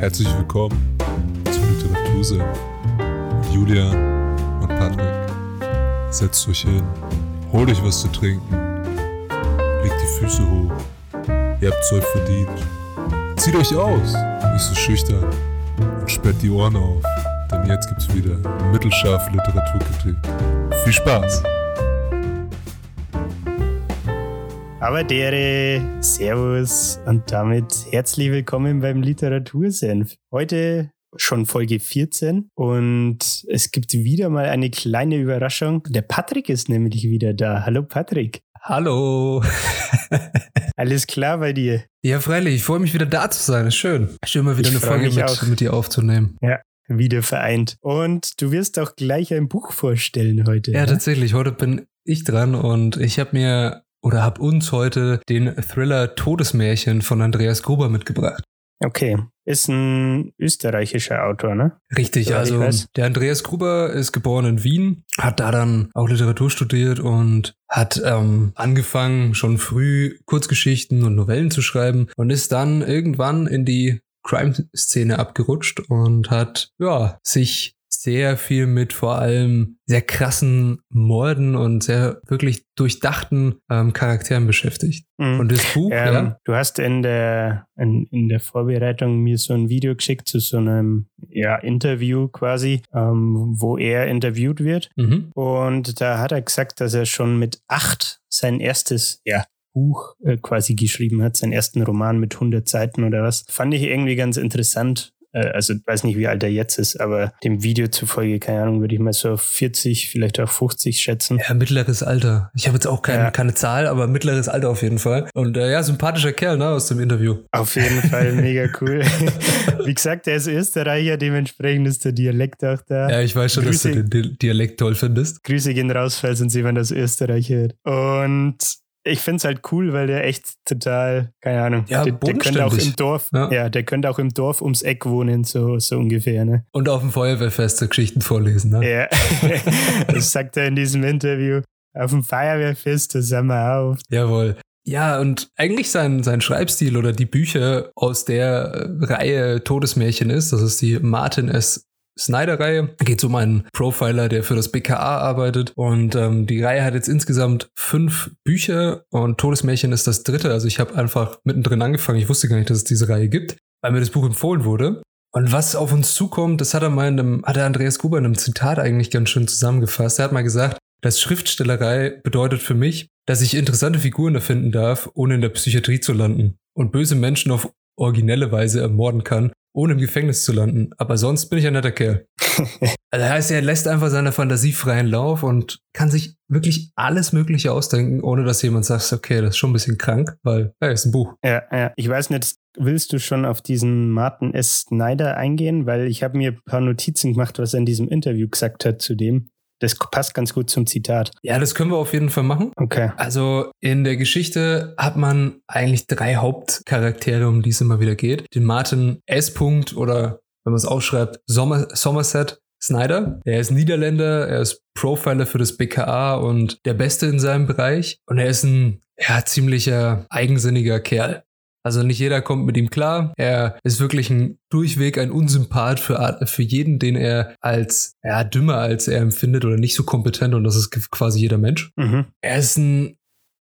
Herzlich willkommen zum Literatursinn mit Julia und Patrick. Setzt euch hin, holt euch was zu trinken, legt die Füße hoch. Ihr habt's euch verdient. Zieht euch aus, nicht so schüchtern und sperrt die Ohren auf, denn jetzt gibt's wieder mittelscharfe Literaturkritik. Viel Spaß! Aber dere, Servus und damit herzlich willkommen beim Literatursenf. Heute schon Folge 14 und es gibt wieder mal eine kleine Überraschung. Der Patrick ist nämlich wieder da. Hallo Patrick. Hallo. Alles klar bei dir? Ja, freilich. Ich freue mich wieder da zu sein. Ist schön. Schön mal wieder ich eine Folge mit, mit dir aufzunehmen. Ja, wieder vereint. Und du wirst auch gleich ein Buch vorstellen heute. Ja, ne? tatsächlich. Heute bin ich dran und ich habe mir oder habe uns heute den Thriller Todesmärchen von Andreas Gruber mitgebracht. Okay, ist ein österreichischer Autor, ne? Richtig, so, also der Andreas Gruber ist geboren in Wien, hat da dann auch Literatur studiert und hat ähm, angefangen, schon früh Kurzgeschichten und Novellen zu schreiben und ist dann irgendwann in die Crime-Szene abgerutscht und hat ja sich sehr viel mit vor allem sehr krassen Morden und sehr wirklich durchdachten ähm, Charakteren beschäftigt. Mhm. Und das Buch, ähm, ja. Du hast in der, in, in der Vorbereitung mir so ein Video geschickt zu so einem ja, Interview quasi, ähm, wo er interviewt wird. Mhm. Und da hat er gesagt, dass er schon mit acht sein erstes ja, Buch äh, quasi geschrieben hat, seinen ersten Roman mit 100 Seiten oder was. Fand ich irgendwie ganz interessant, äh, also weiß nicht, wie alt er jetzt ist, aber dem Video zufolge, keine Ahnung, würde ich mal so auf 40, vielleicht auch 50 schätzen. Ja, mittleres Alter. Ich habe jetzt auch kein, ja. keine Zahl, aber mittleres Alter auf jeden Fall. Und äh, ja, sympathischer Kerl, ne, aus dem Interview. Auf jeden Fall, mega cool. wie gesagt, er ist Österreicher, dementsprechend ist der Dialekt auch da. Ja, ich weiß schon, Grüße, dass du den Dialekt toll findest. Grüße gehen raus, falls uns jemand aus Österreich hört. Und ich finde es halt cool, weil der echt total, keine Ahnung, ja, der, der könnte auch im Dorf, ja. ja. der könnte auch im Dorf ums Eck wohnen, so, so ungefähr, ne? Und auf dem Feuerwehrfest so Geschichten vorlesen, ne? Ja, das sagt er in diesem Interview. Auf dem Feuerwehrfest, das haben wir auch. Jawohl. Ja, und eigentlich sein, sein Schreibstil oder die Bücher aus der Reihe Todesmärchen ist, das ist die Martin S. Snyder-Reihe. Geht um einen Profiler, der für das BKA arbeitet. Und ähm, die Reihe hat jetzt insgesamt fünf Bücher und Todesmärchen ist das dritte. Also ich habe einfach mittendrin angefangen. Ich wusste gar nicht, dass es diese Reihe gibt, weil mir das Buch empfohlen wurde. Und was auf uns zukommt, das hat er mal in einem, hat er Andreas Gruber in einem Zitat eigentlich ganz schön zusammengefasst. Er hat mal gesagt, dass Schriftstellerei bedeutet für mich, dass ich interessante Figuren erfinden darf, ohne in der Psychiatrie zu landen und böse Menschen auf originelle Weise ermorden kann, ohne im Gefängnis zu landen. Aber sonst bin ich ein netter Kerl. also heißt, er lässt einfach seiner Fantasie freien Lauf und kann sich wirklich alles Mögliche ausdenken, ohne dass jemand sagt, okay, das ist schon ein bisschen krank, weil, ja, ist ein Buch. Ja, ja. Ich weiß nicht, willst du schon auf diesen Martin S. Snyder eingehen? Weil ich habe mir ein paar Notizen gemacht, was er in diesem Interview gesagt hat zu dem. Das passt ganz gut zum Zitat. Ja, das können wir auf jeden Fall machen. Okay. Also in der Geschichte hat man eigentlich drei Hauptcharaktere, um die es immer wieder geht. Den Martin S. -Punkt oder wenn man es ausschreibt, Sommer Somerset Snyder. Er ist Niederländer, er ist Profiler für das BKA und der Beste in seinem Bereich. Und er ist ein ja, ziemlicher eigensinniger Kerl. Also nicht jeder kommt mit ihm klar. Er ist wirklich ein durchweg ein Unsympath für, für jeden, den er als ja, dümmer als er empfindet oder nicht so kompetent und das ist quasi jeder Mensch. Mhm. Er ist ein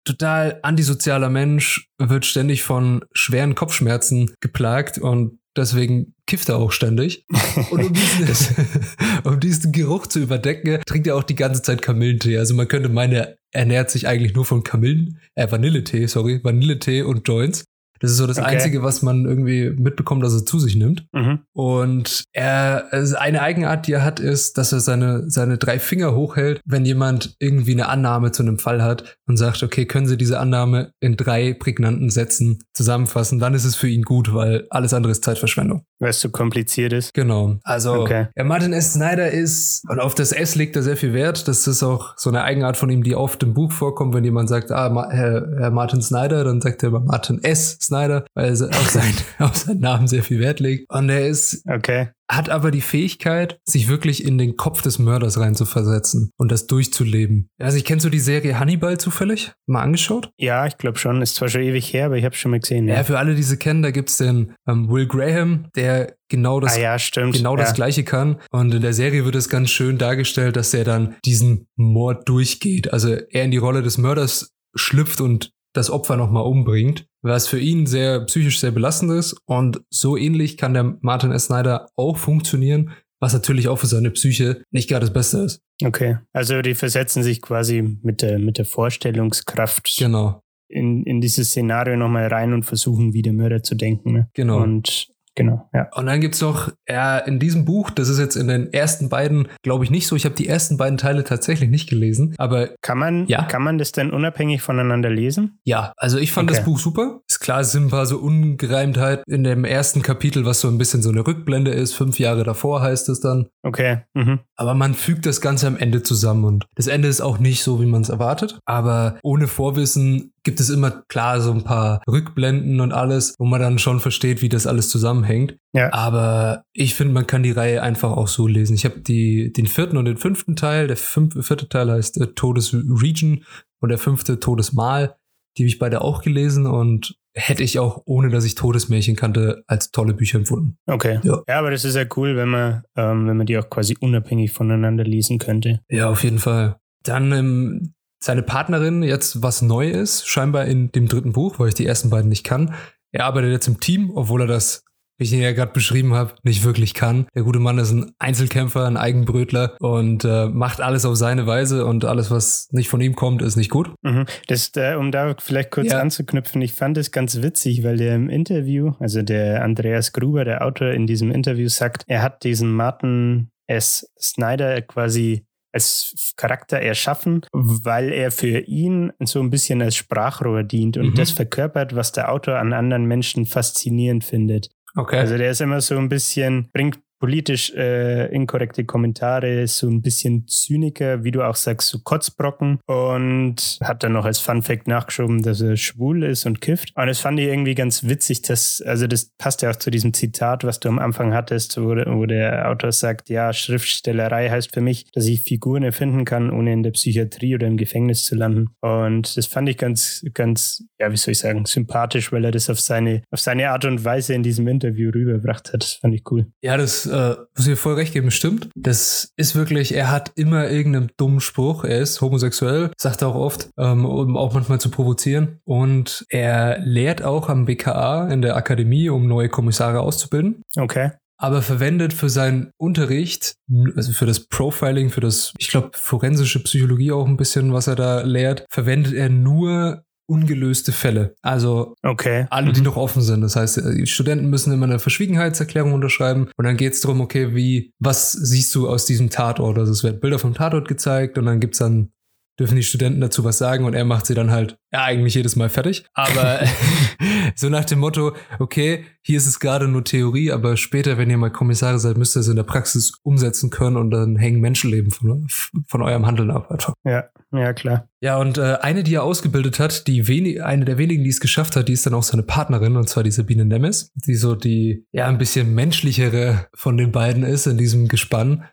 total antisozialer Mensch, wird ständig von schweren Kopfschmerzen geplagt und deswegen kifft er auch ständig. Und um diesen, um diesen Geruch zu überdecken, trinkt er auch die ganze Zeit Kamillentee. Also man könnte meinen, er ernährt sich eigentlich nur von Kamillen, äh, Vanilletee, sorry, Vanilletee und Joints. Das ist so das okay. Einzige, was man irgendwie mitbekommt, dass er zu sich nimmt. Mhm. Und er, also eine Eigenart, die er hat, ist, dass er seine, seine drei Finger hochhält, wenn jemand irgendwie eine Annahme zu einem Fall hat und sagt, okay, können Sie diese Annahme in drei prägnanten Sätzen zusammenfassen, dann ist es für ihn gut, weil alles andere ist Zeitverschwendung. Weil es zu kompliziert ist. Genau. Also, okay. ja, Martin S. Snyder ist, und auf das S legt er sehr viel Wert. Das ist auch so eine Eigenart von ihm, die oft im Buch vorkommt, wenn jemand sagt, ah, Herr, Herr Martin Snyder, dann sagt er immer Martin S. Snyder, weil er auf, sein, auf seinen Namen sehr viel Wert legt. Und er ist okay. hat aber die Fähigkeit, sich wirklich in den Kopf des Mörders reinzuversetzen und das durchzuleben. Also ich kennst du die Serie Hannibal zufällig? Mal angeschaut? Ja, ich glaube schon. Ist zwar schon ewig her, aber ich habe schon mal gesehen. Ja. ja, für alle, die sie kennen, da gibt's den ähm, Will Graham, der genau das, ah, ja, genau ja. das Gleiche kann. Und in der Serie wird es ganz schön dargestellt, dass er dann diesen Mord durchgeht. Also er in die Rolle des Mörders schlüpft und das Opfer nochmal umbringt, was für ihn sehr psychisch sehr belastend ist. Und so ähnlich kann der Martin S. Snyder auch funktionieren, was natürlich auch für seine Psyche nicht gerade das Beste ist. Okay, also die versetzen sich quasi mit der, mit der Vorstellungskraft genau. in, in dieses Szenario nochmal rein und versuchen, wie der Mörder zu denken. Ne? Genau. Und Genau, ja. Und dann gibt's noch, ja, in diesem Buch, das ist jetzt in den ersten beiden, glaube ich, nicht so. Ich habe die ersten beiden Teile tatsächlich nicht gelesen, aber. Kann man, ja? kann man das denn unabhängig voneinander lesen? Ja, also ich fand Okay. das Buch super. Ist klar, es sind ein paar so Ungereimtheit in dem ersten Kapitel, was so ein bisschen so eine Rückblende ist. Fünf Jahre davor heißt es dann. Okay. Mhm. Aber man fügt das Ganze am Ende zusammen und das Ende ist auch nicht so, wie man es erwartet. Aber ohne Vorwissen gibt es immer klar so ein paar Rückblenden und alles, wo man dann schon versteht, wie das alles zusammenhängt. Ja. Aber ich finde, man kann die Reihe einfach auch so lesen. Ich habe die den vierten und den fünften Teil. Der fünf, vierte Teil heißt äh, Todesregion und der fünfte Todesmal. Die habe ich beide auch gelesen und hätte ich auch, ohne dass ich Todesmärchen kannte, als tolle Bücher empfunden. Okay. Ja. aber das ist ja cool, wenn man, ähm, wenn man die auch quasi unabhängig voneinander lesen könnte. Ja, auf jeden Fall. Dann ähm, seine Partnerin, jetzt was neu ist, scheinbar in dem dritten Buch, weil ich die ersten beiden nicht kann. Er arbeitet jetzt im Team, obwohl er das, wie ich ihn ja gerade beschrieben habe, nicht wirklich kann. Der gute Mann ist ein Einzelkämpfer, ein Eigenbrötler und äh, macht alles auf seine Weise und alles, was nicht von ihm kommt, ist nicht gut. Mhm. Das, äh, um da vielleicht kurz Ja. anzuknüpfen, ich fand es ganz witzig, weil der im Interview, also der Andreas Gruber, der Autor in diesem Interview sagt, er hat diesen Martin S. Snyder quasi als Charakter erschaffen, weil er für ihn so ein bisschen als Sprachrohr dient und Mhm. das verkörpert, was der Autor an anderen Menschen faszinierend findet. Okay. Also der ist immer so ein bisschen, bringt politisch äh, inkorrekte Kommentare, so ein bisschen Zyniker, wie du auch sagst, so Kotzbrocken und hat dann noch als Fun Fact nachgeschoben, dass er schwul ist und kifft. Und das fand ich irgendwie ganz witzig, dass, also das passt ja auch zu diesem Zitat, was du am Anfang hattest, wo, der- wo der Autor sagt, ja, Schriftstellerei heißt für mich, dass ich Figuren erfinden kann, ohne in der Psychiatrie oder im Gefängnis zu landen. Und das fand ich ganz, ganz, ja, wie soll ich sagen, sympathisch, weil er das auf seine, auf seine Art und Weise in diesem Interview rübergebracht hat. Das fand ich cool. Ja, das äh, muss ich voll recht geben, stimmt. Das ist wirklich, er hat immer irgendeinen dummen Spruch. Er ist homosexuell, sagt er auch oft, ähm, um auch manchmal zu provozieren. Und er lehrt auch am BKA in der Akademie, um neue Kommissare auszubilden. Okay. Aber verwendet für seinen Unterricht, also für das Profiling, für das, ich glaube, forensische Psychologie auch ein bisschen, was er da lehrt, verwendet er nur ungelöste Fälle. Also Okay. alle, die Mhm. noch offen sind. Das heißt, die Studenten müssen immer eine Verschwiegenheitserklärung unterschreiben und dann geht es darum, okay, wie, was siehst du aus diesem Tatort? Also es werden Bilder vom Tatort gezeigt und dann gibt's dann, dürfen die Studenten dazu was sagen und er macht sie dann halt, ja, eigentlich jedes Mal fertig. Aber so nach dem Motto, okay, hier ist es gerade nur Theorie, aber später, wenn ihr mal Kommissare seid, müsst ihr es in der Praxis umsetzen können und dann hängen Menschenleben von, von eurem Handeln ab einfach. Ja, ja, klar. Ja, und äh, eine, die er ausgebildet hat, die wenig, eine der wenigen, die es geschafft hat, die ist dann auch seine Partnerin, und zwar die Sabine Nemes, die so die, ja, ein bisschen menschlichere von den beiden ist in diesem Gespann.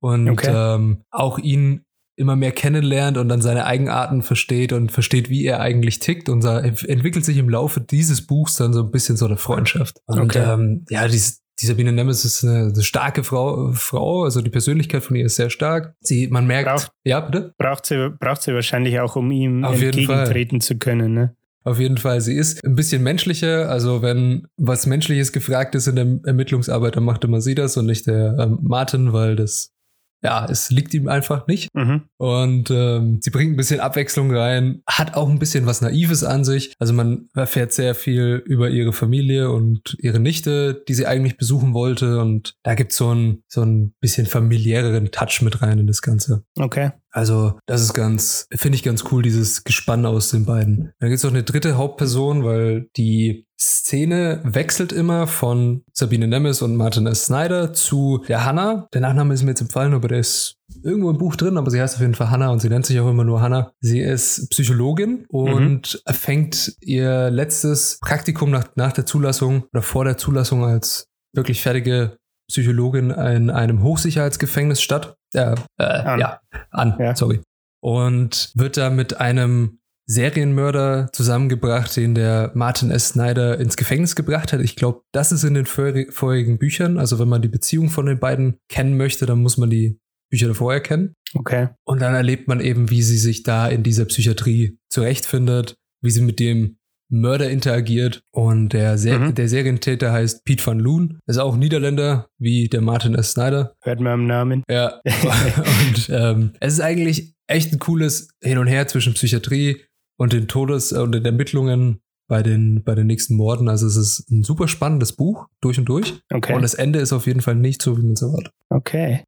Und Okay. ähm, auch ihn immer mehr kennenlernt und dann seine Eigenarten versteht und versteht, wie er eigentlich tickt. Und da entwickelt sich im Laufe dieses Buchs dann so ein bisschen so eine Freundschaft. Und Okay. ähm, ja, die, die Sabine Nemes ist eine, eine starke Frau, Frau, also die Persönlichkeit von ihr ist sehr stark. Sie, man merkt, Braucht- ja, bitte? Braucht sie, braucht sie wahrscheinlich auch, um ihm Auf entgegentreten zu können, ne? Auf jeden Fall. Sie ist ein bisschen menschlicher. Also wenn was Menschliches gefragt ist in der Ermittlungsarbeit, dann macht immer sie das und nicht der ähm, Martin, weil das, ja, es liegt ihm einfach nicht. Mhm. Und ähm, sie bringt ein bisschen Abwechslung rein, hat auch ein bisschen was Naives an sich. Also man erfährt sehr viel über ihre Familie und ihre Nichte, die sie eigentlich besuchen wollte. Und da gibt's so ein, so ein bisschen familiäreren Touch mit rein in das Ganze. Okay. Also, das ist ganz, finde ich ganz cool, dieses Gespann aus den beiden. Dann gibt's noch eine dritte Hauptperson, weil die Szene wechselt immer von Sabine Nemes und Martin S. Snyder zu der Hannah. Der Nachname ist mir jetzt empfallen, aber der ist irgendwo im Buch drin, aber sie heißt auf jeden Fall Hannah und sie nennt sich auch immer nur Hannah. Sie ist Psychologin und fängt ihr letztes Praktikum nach, nach der Zulassung oder vor der Zulassung als wirklich fertige Psychologin in einem Hochsicherheitsgefängnis statt. Äh, äh, an. Ja, an, ja. sorry. Und wird da mit einem Serienmörder zusammengebracht, den der Martin S. Snyder ins Gefängnis gebracht hat. Ich glaube, das ist in den vorigen Büchern. Also wenn man die Beziehung von den beiden kennen möchte, dann muss man die Bücher davor erkennen. Okay. Und dann erlebt man eben, wie sie sich da in dieser Psychiatrie zurechtfindet, wie sie mit dem Mörder interagiert. Und der, Ser mhm. der Serientäter heißt Pete van Loon. Ist auch Niederländer, wie der Martin S. Snyder. Hört man am Namen. Ja. und ähm, es ist eigentlich echt ein cooles Hin und Her zwischen Psychiatrie und den Todes- und den Ermittlungen bei den, bei den nächsten Morden. Also es ist ein super spannendes Buch, durch und durch. Okay. Und das Ende ist auf jeden Fall nicht so, wie man es erwartet. Okay.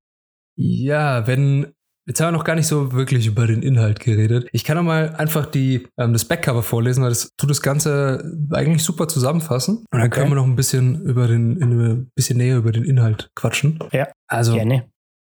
Ja, wenn Jetzt haben wir noch gar nicht so wirklich über den Inhalt geredet. Ich kann noch mal einfach die, ähm, das Backcover vorlesen, weil das tut das Ganze eigentlich super zusammenfassen. Und dann okay. können wir noch ein bisschen über den, ein bisschen näher über den Inhalt quatschen. Ja. Also, gerne.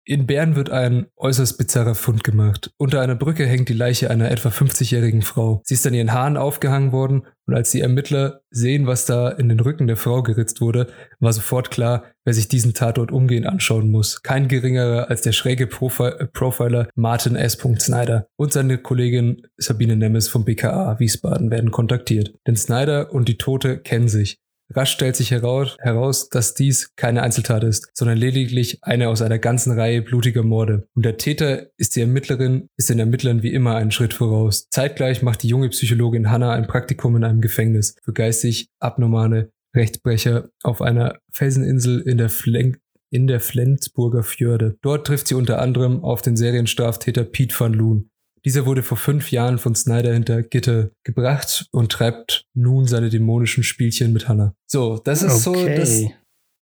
In Bern wird ein äußerst bizarrer Fund gemacht. Unter einer Brücke hängt die Leiche einer etwa 50-jährigen Frau. Sie ist an ihren Haaren aufgehangen worden und als die Ermittler sehen, was da in den Rücken der Frau geritzt wurde, war sofort klar, wer sich diesen Tatort umgehend anschauen muss. Kein geringerer als der schräge Profi Profiler Martin S. Snyder und seine Kollegin Sabine Nemmes vom BKA Wiesbaden werden kontaktiert. Denn Snyder und die Tote kennen sich. Rasch stellt sich heraus, heraus, dass dies keine Einzeltat ist, sondern lediglich eine aus einer ganzen Reihe blutiger Morde. Und der Täter ist die Ermittlerin, ist den Ermittlern wie immer einen Schritt voraus. Zeitgleich macht die junge Psychologin Hannah ein Praktikum in einem Gefängnis für geistig abnormale Rechtsbrecher auf einer Felseninsel in der Flenk in der Flensburger Fjorde. Dort trifft sie unter anderem auf den Serienstraftäter Pete van Loon, dieser wurde vor fünf Jahren von Snyder hinter Gitter gebracht und treibt nun seine dämonischen Spielchen mit Hannah. So, das ist okay. so das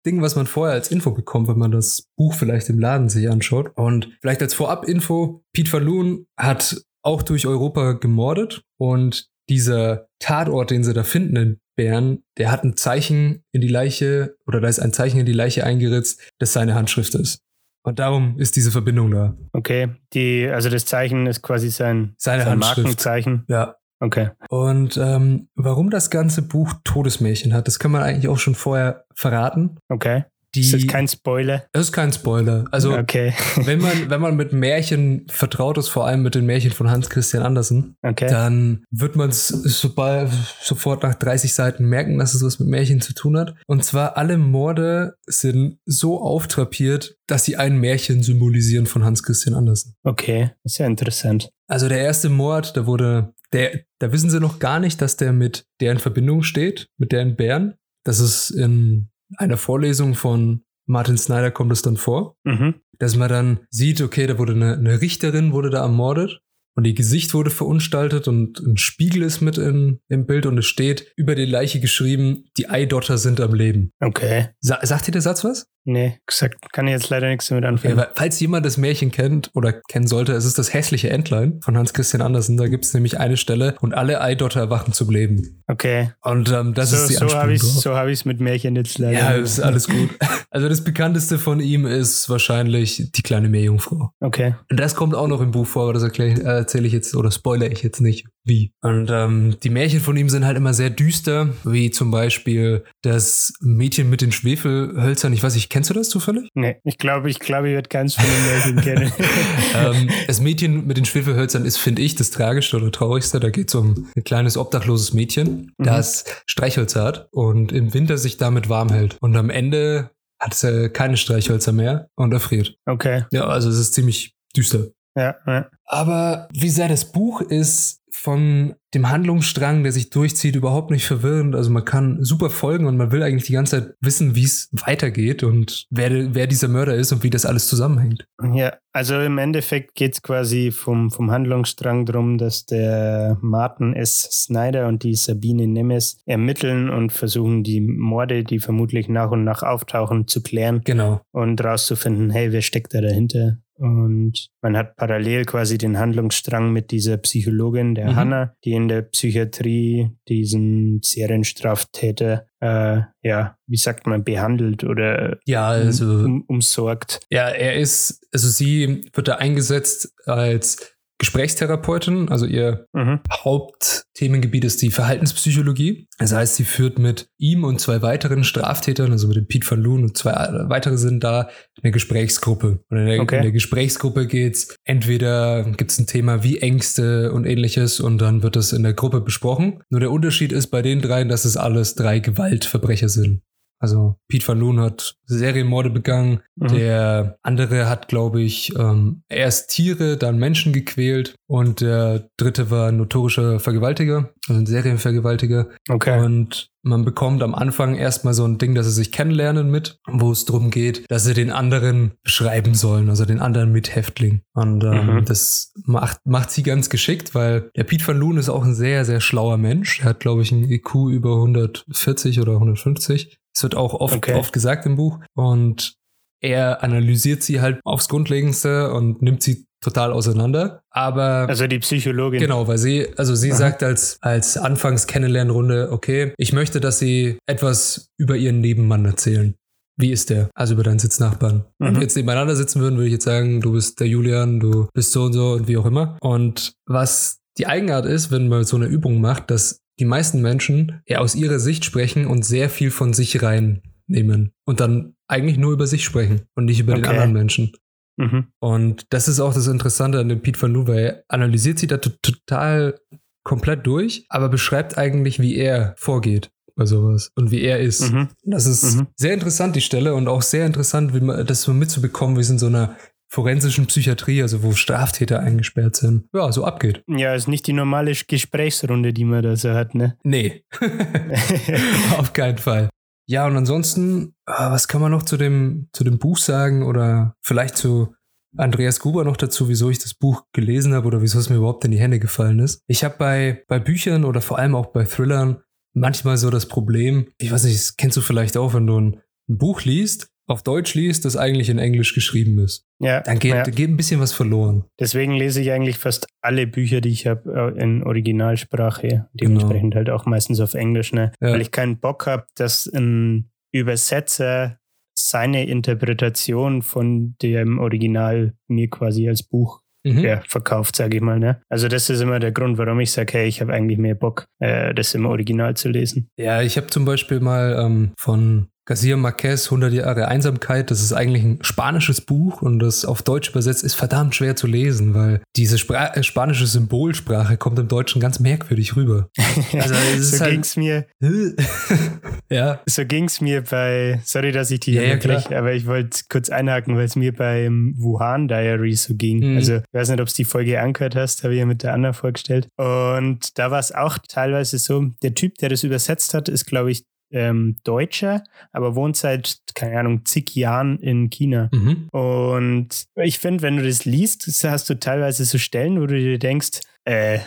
Ding, was man vorher als Info bekommt, wenn man das Buch vielleicht im Laden sich anschaut. Und vielleicht als Vorab-Info, Pete Falloon hat auch durch Europa gemordet und dieser Tatort, den sie da finden in Bern, der hat ein Zeichen in die Leiche oder da ist ein Zeichen in die Leiche eingeritzt, das seine Handschrift ist. Und darum ist diese Verbindung da. Okay, die, also das Zeichen ist quasi sein, Seine sein Markenzeichen. Ja. Okay. Und ähm, warum das ganze Buch Todesmärchen hat, das kann man eigentlich auch schon vorher verraten. Okay. Die, ist das kein Spoiler? Das ist kein Spoiler. Also, okay. wenn, man, wenn man mit Märchen vertraut ist, vor allem mit den Märchen von Hans Christian Andersen, okay. dann wird man es sobald, sofort nach 30 Seiten merken, dass es was mit Märchen zu tun hat. Und zwar alle Morde sind so auftrapiert, dass sie ein Märchen symbolisieren von Hans Christian Andersen. Okay, ist ja interessant. Also der erste Mord, da wurde, der, da wissen sie noch gar nicht, dass der mit der in Verbindung steht, mit der in Bern. Das ist in einer Vorlesung von Martin Snyder kommt es dann vor, mhm. dass man dann sieht, okay, da wurde eine, eine Richterin wurde da ermordet und ihr Gesicht wurde verunstaltet und ein Spiegel ist mit in, im Bild und es steht über die Leiche geschrieben, die Eidotter sind am Leben. Okay. Sa sagt dir der Satz was? Nee, gesagt, kann ich jetzt leider nichts damit anfangen. Okay, falls jemand das Märchen kennt oder kennen sollte, es ist das hässliche Entlein von Hans Christian Andersen. Da gibt es nämlich eine Stelle und alle Eidotter erwachen zum Leben. Okay. Und ähm, das so, ist die so habe ich So habe ich es mit Märchen jetzt leider. Ja, ist alles gut. Also das bekannteste von ihm ist wahrscheinlich die kleine Meerjungfrau. Okay. Und das kommt auch noch im Buch vor, aber das äh, erzähle ich jetzt oder spoilere ich jetzt nicht. Wie? Und ähm, die Märchen von ihm sind halt immer sehr düster, wie zum Beispiel das Mädchen mit den Schwefelhölzern. Ich weiß nicht, kennst du das zufällig? Nee, ich glaube, ich glaube, ich werde ganz viele Märchen kennen. ähm, das Mädchen mit den Schwefelhölzern ist, finde ich, das Tragischste oder Traurigste. Da geht es um ein kleines obdachloses Mädchen, mhm. das Streichhölzer hat und im Winter sich damit warm hält. Und am Ende hat es keine Streichhölzer mehr und erfriert. Okay. Ja, also es ist ziemlich düster. Ja, ja. Aber wie sehr das Buch ist von dem Handlungsstrang, der sich durchzieht, überhaupt nicht verwirrend. Also man kann super folgen und man will eigentlich die ganze Zeit wissen, wie es weitergeht und wer, wer dieser Mörder ist und wie das alles zusammenhängt. Ja, also im Endeffekt geht es quasi vom, vom Handlungsstrang darum, dass der Martin S. Snyder und die Sabine Nemes ermitteln und versuchen, die Morde, die vermutlich nach und nach auftauchen, zu klären. Genau. Und rauszufinden, hey, wer steckt da dahinter? Und man hat parallel quasi den Handlungsstrang mit dieser Psychologin, der mhm. Hanna, die in der Psychiatrie diesen Serienstraftäter, äh, ja, wie sagt man, behandelt oder ja, also, um, um, umsorgt. Ja, er ist, also sie wird da eingesetzt als Gesprächstherapeutin, also ihr mhm. Hauptthemengebiet ist die Verhaltenspsychologie. Das heißt, sie führt mit ihm und zwei weiteren Straftätern, also mit dem Pete van Loon und zwei weitere sind da, eine Gesprächsgruppe. Und in der, okay. in der Gesprächsgruppe geht's entweder gibt's ein Thema wie Ängste und ähnliches und dann wird das in der Gruppe besprochen. Nur der Unterschied ist bei den dreien, dass es alles drei Gewaltverbrecher sind. Also Pete Van Loon hat Serienmorde begangen. Mhm. Der andere hat, glaube ich, ähm, erst Tiere, dann Menschen gequält. Und der dritte war ein notorischer Vergewaltiger, also ein Serienvergewaltiger. Okay. Und man bekommt am Anfang erstmal so ein Ding, dass sie sich kennenlernen mit, wo es darum geht, dass sie den anderen beschreiben sollen, also den anderen Mithäftling. Und ähm, mhm. das macht, macht sie ganz geschickt, weil der Pete van Loon ist auch ein sehr, sehr schlauer Mensch. Er hat, glaube ich, ein IQ über 140 oder 150. Das wird auch oft, okay. oft gesagt im Buch. Und er analysiert sie halt aufs Grundlegendste und nimmt sie total auseinander. Aber. Also die Psychologin. Genau, weil sie, also sie Aha. sagt als, als anfangs Kennenlernrunde, okay, ich möchte, dass sie etwas über ihren Nebenmann erzählen. Wie ist der? Also über deinen Sitznachbarn. Mhm. Wenn wir jetzt nebeneinander sitzen würden, würde ich jetzt sagen, du bist der Julian, du bist so und so und wie auch immer. Und was die Eigenart ist, wenn man so eine Übung macht, dass die meisten Menschen eher aus ihrer Sicht sprechen und sehr viel von sich reinnehmen und dann eigentlich nur über sich sprechen und nicht über okay. den anderen Menschen. Mhm. Und das ist auch das Interessante an dem Pete van er analysiert sie da total komplett durch, aber beschreibt eigentlich, wie er vorgeht bei sowas und wie er ist. Mhm. Das ist mhm. sehr interessant, die Stelle, und auch sehr interessant, wie man, das so mitzubekommen, wie es in so einer forensischen Psychiatrie, also wo Straftäter eingesperrt sind, ja, so abgeht. Ja, ist nicht die normale Gesprächsrunde, die man da so hat, ne? Nee. Auf keinen Fall. Ja, und ansonsten, ah, was kann man noch zu dem, zu dem Buch sagen oder vielleicht zu Andreas Gruber noch dazu, wieso ich das Buch gelesen habe oder wieso es mir überhaupt in die Hände gefallen ist. Ich habe bei, bei Büchern oder vor allem auch bei Thrillern manchmal so das Problem, ich weiß nicht, das kennst du vielleicht auch, wenn du ein, ein Buch liest auf Deutsch liest, das eigentlich in Englisch geschrieben ist. Ja. Dann geht, ja. geht ein bisschen was verloren. Deswegen lese ich eigentlich fast alle Bücher, die ich habe, äh, in Originalsprache. Dementsprechend genau. halt auch meistens auf Englisch, ne? Ja. Weil ich keinen Bock habe, dass ein Übersetzer seine Interpretation von dem Original mir quasi als Buch mhm. ja, verkauft, sage ich mal. Ne? Also das ist immer der Grund, warum ich sage, hey, ich habe eigentlich mehr Bock, äh, das im Original zu lesen. Ja, ich habe zum Beispiel mal ähm, von Garcia Marquez, 100 Jahre Einsamkeit, das ist eigentlich ein spanisches Buch und das auf Deutsch übersetzt ist verdammt schwer zu lesen, weil diese Spra äh, spanische Symbolsprache kommt im Deutschen ganz merkwürdig rüber. Also, so halt, ging's mir. ja. So ging's mir bei, sorry, dass ich die ja, ja aber ich wollte kurz einhaken, weil es mir beim Wuhan Diary so ging. Mhm. Also, ich weiß nicht, ob du die Folge angehört hast, habe ich ja mit der Anna vorgestellt. Und da war es auch teilweise so, der Typ, der das übersetzt hat, ist, glaube ich, ähm, Deutscher, aber wohnt seit, keine Ahnung, zig Jahren in China. Mhm. Und ich finde, wenn du das liest, hast du teilweise so Stellen, wo du dir denkst, äh,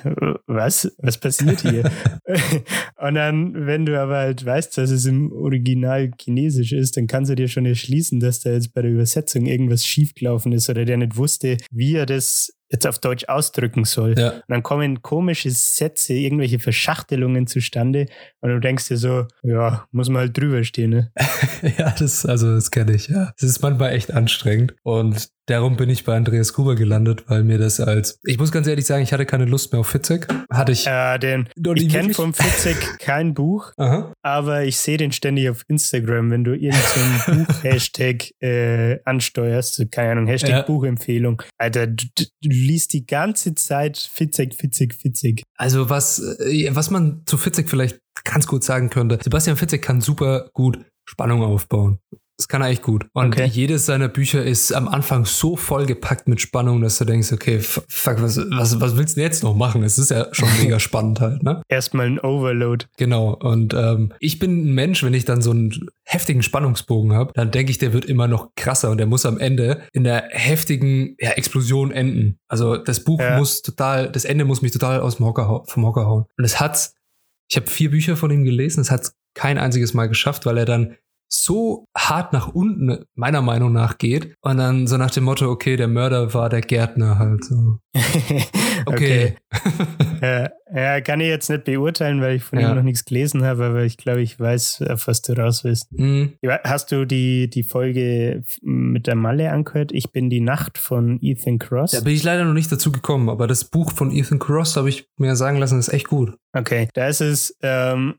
was? Was passiert hier? und dann, wenn du aber halt weißt, dass es im Original Chinesisch ist, dann kannst du dir schon erschließen, dass da jetzt bei der Übersetzung irgendwas schiefgelaufen ist oder der nicht wusste, wie er das jetzt auf Deutsch ausdrücken soll. Ja. Und dann kommen komische Sätze, irgendwelche Verschachtelungen zustande und du denkst dir so, ja, muss man halt drüber stehen, ne? ja, das, also das kenne ich, ja. Das ist manchmal echt anstrengend und Darum bin ich bei Andreas Gruber gelandet, weil mir das als. Ich muss ganz ehrlich sagen, ich hatte keine Lust mehr auf Fitzek. Hatte ich. Äh, den, ich kenne vom Fitzek kein Buch, Aha. aber ich sehe den ständig auf Instagram, wenn du irgendein Buch-Hashtag äh, ansteuerst. Keine Ahnung, Hashtag ja. Buchempfehlung. Alter, du, du, liest die ganze Zeit Fitzek, Fitzek, Fitzek. Also, was, äh, was man zu Fitzek vielleicht ganz gut sagen könnte: Sebastian Fitzek kann super gut Spannung aufbauen. Das kann er echt gut. Und okay. jedes seiner Bücher ist am Anfang so vollgepackt mit Spannung, dass du denkst, okay, fuck, was, was, was willst du denn jetzt noch machen? Es ist ja schon mega spannend halt, ne? Erstmal ein Overload. Genau. Und ähm, ich bin ein Mensch, wenn ich dann so einen heftigen Spannungsbogen habe, dann denke ich, der wird immer noch krasser und der muss am Ende in der heftigen ja, Explosion enden. Also das Buch ja. muss total, das Ende muss mich total aus dem Hocker, vom Hocker hauen. Und es hat, ich habe vier Bücher von ihm gelesen, es hat kein einziges Mal geschafft, weil er dann so hart nach unten, meiner Meinung nach, geht. Und dann so nach dem Motto, okay, der Mörder war der Gärtner halt so. okay. ja, ja, kann ich jetzt nicht beurteilen, weil ich von ja. ihm noch nichts gelesen habe, aber ich glaube, ich weiß, auf was du raus willst. Mhm. Hast du die, die Folge mit der Malle angehört? Ich bin die Nacht von Ethan Cross. Da bin ich leider noch nicht dazu gekommen, aber das Buch von Ethan Cross habe ich mir sagen lassen, ist echt gut. Okay, da ist es ähm,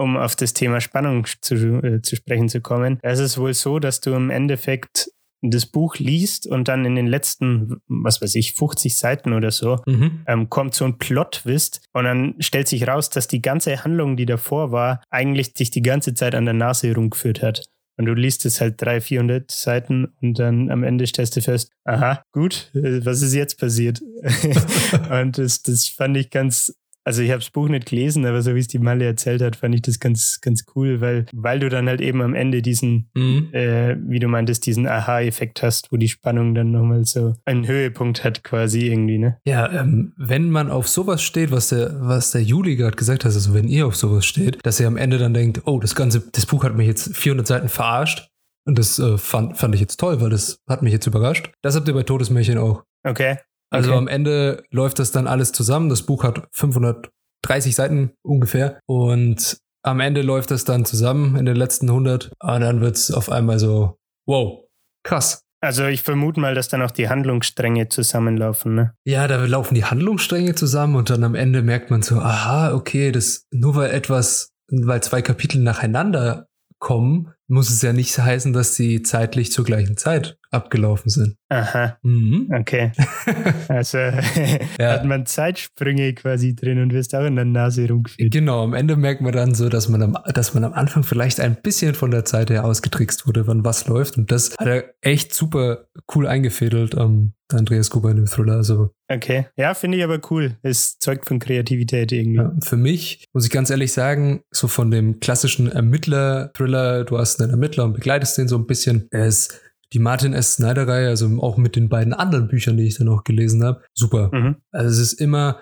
um auf das Thema Spannung zu, äh, zu sprechen zu kommen, da ist es wohl so, dass du im Endeffekt das Buch liest und dann in den letzten, was weiß ich, 50 Seiten oder so, mhm. ähm, kommt so ein Plot-Twist und dann stellt sich raus, dass die ganze Handlung, die davor war, eigentlich dich die ganze Zeit an der Nase herumgeführt hat. Und du liest es halt 300, 400 Seiten und dann am Ende stellst du fest, aha, gut, äh, was ist jetzt passiert? und das, das fand ich ganz also ich habe das Buch nicht gelesen, aber so wie es die Malle erzählt hat, fand ich das ganz, ganz cool, weil, weil du dann halt eben am Ende diesen, mhm. äh, wie du meintest, diesen Aha-Effekt hast, wo die Spannung dann nochmal so einen Höhepunkt hat quasi irgendwie, ne? Ja, ähm, wenn man auf sowas steht, was der, was der Juli gerade gesagt hat, also wenn ihr auf sowas steht, dass ihr am Ende dann denkt, oh, das ganze, das Buch hat mich jetzt 400 Seiten verarscht, und das äh, fand, fand ich jetzt toll, weil das hat mich jetzt überrascht. Das habt ihr bei Todesmärchen auch. Okay. Also okay. am Ende läuft das dann alles zusammen. Das Buch hat 530 Seiten ungefähr und am Ende läuft das dann zusammen in den letzten 100 und dann wird es auf einmal so, wow, krass. Also ich vermute mal, dass dann auch die Handlungsstränge zusammenlaufen, ne? Ja, da laufen die Handlungsstränge zusammen und dann am Ende merkt man so, aha, okay, das nur weil etwas, weil zwei Kapitel nacheinander kommen, muss es ja nicht heißen, dass sie zeitlich zur gleichen Zeit abgelaufen sind. Aha. Mhm. Okay. Also ja. hat man Zeitsprünge quasi drin und wirst auch in der Nase rumgeführt. Genau, am Ende merkt man dann so, dass man am, dass man am Anfang vielleicht ein bisschen von der Zeit her ausgetrickst wurde, wann was läuft. Und das hat er echt super cool eingefädelt, um, Andreas Gruber in dem Thriller. Also. Okay. Ja, finde ich aber cool. Es zeugt von Kreativität irgendwie. Ja, für mich, muss ich ganz ehrlich sagen, so von dem klassischen Ermittler-Thriller, du hast einen Ermittler und begleitest den so ein bisschen. Er ist die Martin S. Snyder-Reihe, also auch mit den beiden anderen Büchern, die ich dann auch gelesen habe, super. Mhm. Also es ist immer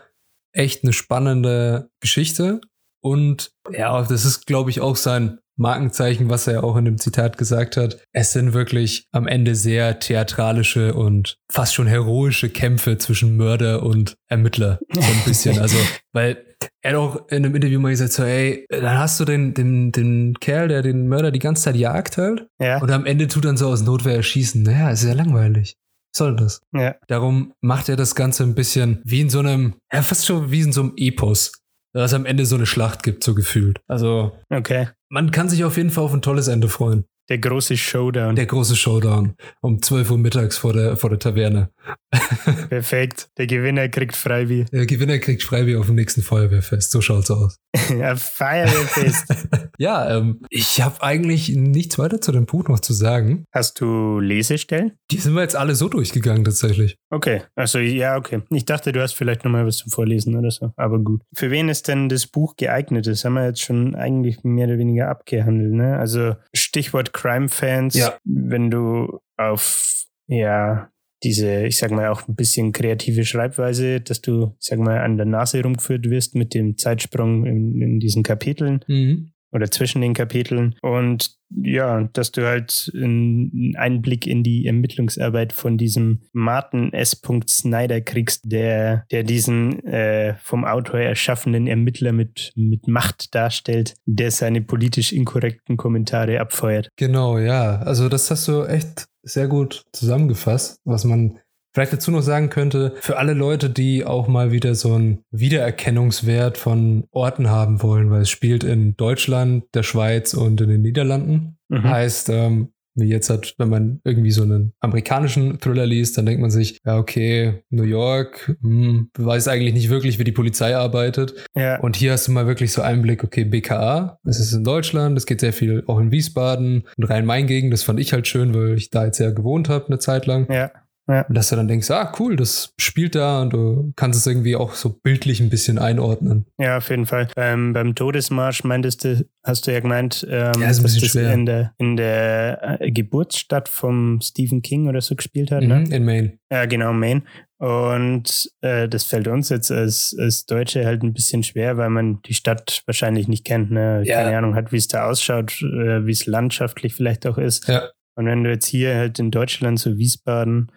echt eine spannende Geschichte. Und ja, das ist, glaube ich, auch sein Markenzeichen, was er auch in dem Zitat gesagt hat. Es sind wirklich am Ende sehr theatralische und fast schon heroische Kämpfe zwischen Mörder und Ermittler. So ein bisschen. also, weil er hat auch in einem Interview mal gesagt, so, ey, dann hast du den, den, den Kerl, der den Mörder die ganze Zeit jagt halt. Ja. Und am Ende tut dann so aus Notwehr erschießen. Naja, ist ja langweilig soll das? Ja. Darum macht er das Ganze ein bisschen wie in so einem, ja, fast schon wie in so einem Epos dass es am Ende so eine Schlacht gibt, so gefühlt. Also, okay. man kann sich auf jeden Fall auf ein tolles Ende freuen. Der große Showdown. Der große Showdown. Um 12 Uhr mittags vor der, vor der Taverne. Perfekt. Der Gewinner kriegt Freibier. Der Gewinner kriegt Freibier auf dem nächsten Feuerwehrfest. So schaut's aus. ja, Feuerwehrfest. ja, ähm, ich habe eigentlich nichts weiter zu dem Buch noch zu sagen. Hast du Lesestellen? Die sind wir jetzt alle so durchgegangen tatsächlich. Okay. Also ja, okay. Ich dachte, du hast vielleicht nochmal was zum Vorlesen oder so. Aber gut. Für wen ist denn das Buch geeignet? Das haben wir jetzt schon eigentlich mehr oder weniger abgehandelt. Ne? Also Stichwort Crime-Fans, ja. wenn du auf ja diese, ich sag mal, auch ein bisschen kreative Schreibweise, dass du, ich sag mal, an der Nase rumgeführt wirst mit dem Zeitsprung in, in diesen Kapiteln. Mhm oder zwischen den Kapiteln. Und ja, dass du halt einen Einblick in die Ermittlungsarbeit von diesem Martin S. Snyder kriegst, der, der diesen äh, vom Autor erschaffenen Ermittler mit, mit Macht darstellt, der seine politisch inkorrekten Kommentare abfeuert. Genau, ja. Also das hast du echt sehr gut zusammengefasst, was man vielleicht dazu noch sagen könnte, für alle Leute, die auch mal wieder so einen Wiedererkennungswert von Orten haben wollen, weil es spielt in Deutschland, der Schweiz und in den Niederlanden. Mhm. Heißt, ähm, wie jetzt hat, wenn man irgendwie so einen amerikanischen Thriller liest, dann denkt man sich, ja, okay, New York, hm, weiß eigentlich nicht wirklich, wie die Polizei arbeitet. Ja. Und hier hast du mal wirklich so Einblick, okay, BKA, es ist in Deutschland, es geht sehr viel auch in Wiesbaden und Rhein-Main-Gegend, das fand ich halt schön, weil ich da jetzt ja gewohnt habe eine Zeit lang. Ja. Ja. Dass du dann denkst, ah, cool, das spielt da und du kannst es irgendwie auch so bildlich ein bisschen einordnen. Ja, auf jeden Fall. Ähm, beim Todesmarsch meintest du, hast du ja gemeint, ähm, ja, dass schwer. in der, in der äh, Geburtsstadt vom Stephen King oder so gespielt hat, ne? mhm, ne? In Maine. Ja, genau, Maine. Und äh, das fällt uns jetzt als, als Deutsche halt ein bisschen schwer, weil man die Stadt wahrscheinlich nicht kennt, ne? Ja. keine Ahnung hat, wie es da ausschaut, äh, wie es landschaftlich vielleicht auch ist. Ja. Und wenn du jetzt hier halt in Deutschland, so Wiesbaden,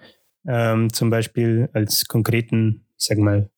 ähm, zum Beispiel als konkreten, ich sag mal,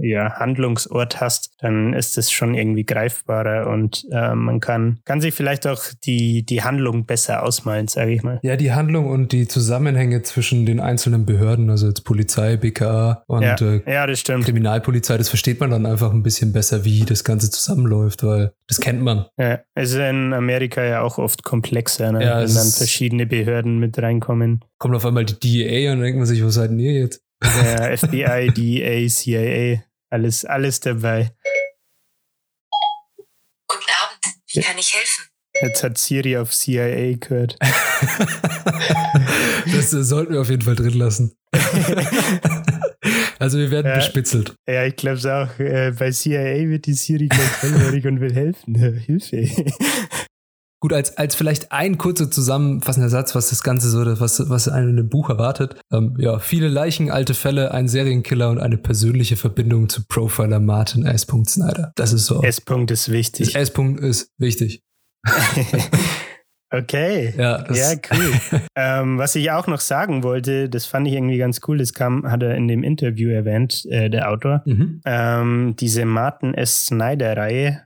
ja, Handlungsort hast, dann ist es schon irgendwie greifbarer und äh, man kann, kann sich vielleicht auch die, die Handlung besser ausmalen, sage ich mal. Ja, die Handlung und die Zusammenhänge zwischen den einzelnen Behörden, also jetzt Polizei, BKA und ja, äh, ja, das stimmt. Kriminalpolizei, das versteht man dann einfach ein bisschen besser, wie das Ganze zusammenläuft, weil das kennt man. Ja, es ist in Amerika ja auch oft komplexer, ne? ja, wenn dann verschiedene Behörden mit reinkommen. Kommt auf einmal die DEA und dann denkt man sich, wo seid ihr jetzt? Der FBI, DEA, CIA, alles, alles dabei. Guten Abend, wie kann ich helfen? Jetzt hat Siri auf CIA gehört. das äh, sollten wir auf jeden Fall drin lassen. also wir werden ja, bespitzelt. Ja, ich glaube es auch. Äh, bei CIA wird die Siri gleich hellhörig und will helfen. Hilfe. Gut, als, als vielleicht ein kurzer zusammenfassender Satz, was das Ganze so, was, was einen in dem Buch erwartet. Ähm, ja, viele Leichen, alte Fälle, ein Serienkiller und eine persönliche Verbindung zu Profiler Martin S. Snyder. Das ist so. S. -Punkt ist wichtig. S. -Punkt ist wichtig. Okay. Ja, ja cool. ähm, was ich auch noch sagen wollte, das fand ich irgendwie ganz cool, das kam, hat er in dem Interview erwähnt, äh, der Autor. Mhm. Ähm, diese Martin S. Snyder-Reihe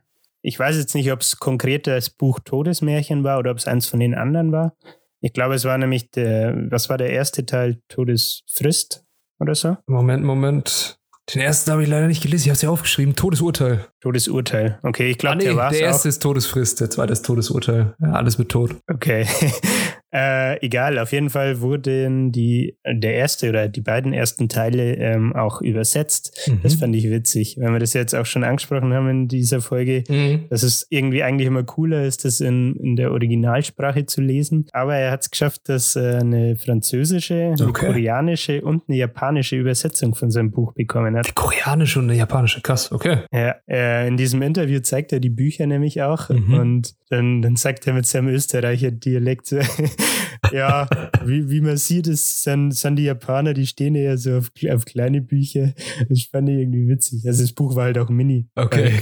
ich weiß jetzt nicht, ob es konkret das Buch Todesmärchen war oder ob es eins von den anderen war. Ich glaube, es war nämlich der, was war der erste Teil? Todesfrist oder so? Moment, Moment. Den ersten habe ich leider nicht gelesen. Ich habe es ja aufgeschrieben. Todesurteil. Todesurteil. Okay, ich glaube, ah, nee, der war Der erste auch. ist Todesfrist, der zweite ist Todesurteil. Ja, alles mit Tod. Okay. Äh, egal, auf jeden Fall wurden die, der erste oder die beiden ersten Teile ähm, auch übersetzt. Mhm. Das fand ich witzig, wenn wir das jetzt auch schon angesprochen haben in dieser Folge, mhm. dass es irgendwie eigentlich immer cooler ist, das in, in der Originalsprache zu lesen. Aber er hat es geschafft, dass er eine französische, eine okay. koreanische und eine japanische Übersetzung von seinem Buch bekommen hat. Die koreanische und eine japanische, krass, okay. Ja, äh, in diesem Interview zeigt er die Bücher nämlich auch mhm. und dann, dann sagt er mit seinem Österreicher Dialekt, ja, wie, wie man sieht, ist, sind, sind die Japaner, die stehen eher so auf, auf kleine Bücher. Das fand ich irgendwie witzig. Also das Buch war halt auch mini. Okay.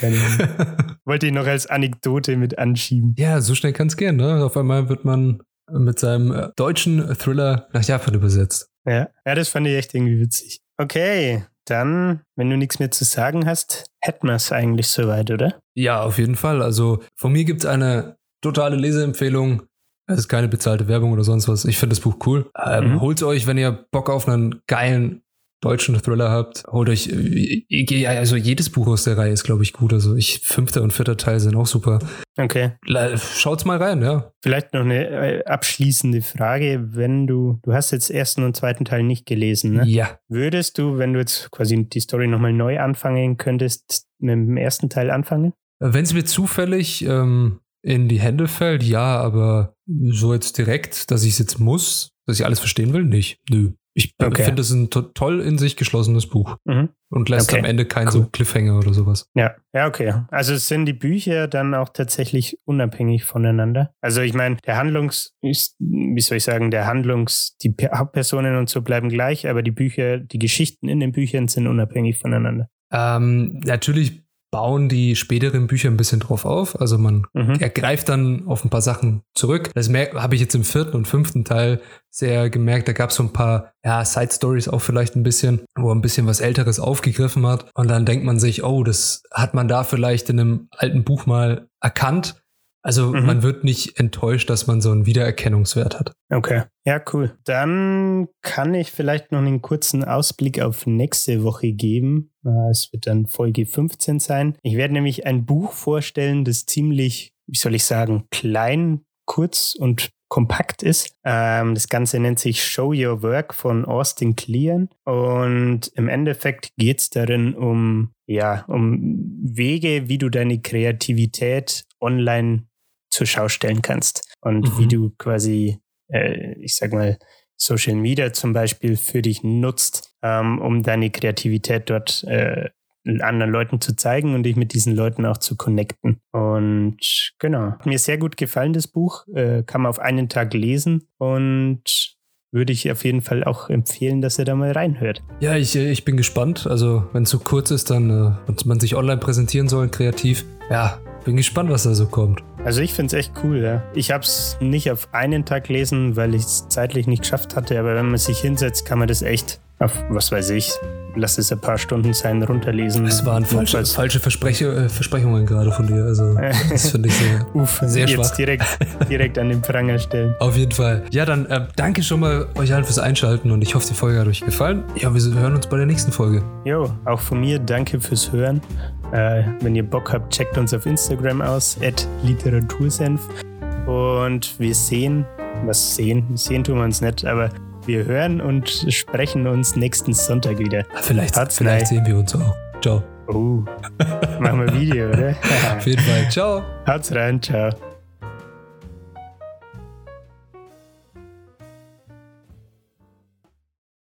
Wollte ich noch als Anekdote mit anschieben. Ja, so schnell kann es gehen, ne? Auf einmal wird man mit seinem äh, deutschen Thriller nach Japan übersetzt. Ja, ja, das fand ich echt irgendwie witzig. Okay, dann, wenn du nichts mehr zu sagen hast, hätten wir es eigentlich soweit, oder? Ja, auf jeden Fall. Also von mir gibt es eine totale Leseempfehlung. Es ist keine bezahlte Werbung oder sonst was. Ich finde das Buch cool. Ähm, mhm. Holt euch, wenn ihr Bock auf einen geilen deutschen Thriller habt, holt euch, äh, also jedes Buch aus der Reihe ist, glaube ich, gut. Also ich, fünfter und vierter Teil sind auch super. Okay. Schaut's mal rein, ja. Vielleicht noch eine äh, abschließende Frage. Wenn du, du hast jetzt ersten und zweiten Teil nicht gelesen, ne? Ja. Würdest du, wenn du jetzt quasi die Story nochmal neu anfangen könntest, mit dem ersten Teil anfangen? Wenn es mir zufällig ähm, in die Hände fällt, ja, aber so jetzt direkt, dass ich es jetzt muss, dass ich alles verstehen will, nicht. Nö. Ich okay. finde es ein to toll in sich geschlossenes Buch mhm. und lässt okay. am Ende keinen cool. so Cliffhanger oder sowas. Ja, ja, okay. Also sind die Bücher dann auch tatsächlich unabhängig voneinander? Also ich meine, der Handlungs, wie soll ich sagen, der Handlungs, die Hauptpersonen und so bleiben gleich, aber die Bücher, die Geschichten in den Büchern sind unabhängig voneinander. Ähm, natürlich bauen die späteren Bücher ein bisschen drauf auf. Also man mhm. ergreift dann auf ein paar Sachen zurück. Das habe ich jetzt im vierten und fünften Teil sehr gemerkt. Da gab es so ein paar ja, Side Stories auch vielleicht ein bisschen, wo er ein bisschen was Älteres aufgegriffen hat. Und dann denkt man sich, oh, das hat man da vielleicht in einem alten Buch mal erkannt. Also mhm. man wird nicht enttäuscht, dass man so einen Wiedererkennungswert hat. Okay, ja, cool. Dann kann ich vielleicht noch einen kurzen Ausblick auf nächste Woche geben. Äh, es wird dann Folge 15 sein. Ich werde nämlich ein Buch vorstellen, das ziemlich, wie soll ich sagen, klein, kurz und kompakt ist. Ähm, das Ganze nennt sich Show Your Work von Austin Kleon und im Endeffekt geht es darin um ja um Wege, wie du deine Kreativität online zur Schau stellen kannst und mhm. wie du quasi, äh, ich sag mal, Social Media zum Beispiel für dich nutzt, ähm, um deine Kreativität dort äh, anderen Leuten zu zeigen und dich mit diesen Leuten auch zu connecten. Und genau, hat mir sehr gut gefallen, das Buch. Äh, kann man auf einen Tag lesen und würde ich auf jeden Fall auch empfehlen, dass ihr da mal reinhört. Ja, ich, ich bin gespannt. Also, wenn es so kurz ist, dann äh, und man sich online präsentieren soll, kreativ. Ja, bin gespannt, was da so kommt. Also ich finde es echt cool, ja. Ich habe es nicht auf einen Tag lesen, weil ich es zeitlich nicht geschafft hatte, aber wenn man sich hinsetzt, kann man das echt auf, was weiß ich, lass es ein paar Stunden sein, runterlesen. Es waren falsche, falsche Verspreche, äh, Versprechungen gerade von dir. Also, das finde ich sehr, Uff, sehr schwach. Jetzt direkt, direkt an den Pranger stellen. Auf jeden Fall. Ja, dann äh, danke schon mal euch allen fürs Einschalten und ich hoffe, die Folge hat euch gefallen. Ja, wir hören uns bei der nächsten Folge. Jo, auch von mir danke fürs Hören. Äh, wenn ihr Bock habt, checkt uns auf Instagram aus, at Literatursenf. Und wir sehen, was sehen, sehen tun wir uns nicht, aber wir hören und sprechen uns nächsten Sonntag wieder. Vielleicht, vielleicht sehen wir uns auch. Ciao. Oh, machen wir Video, oder? Auf jeden Fall. Ciao. Haut's rein, ciao.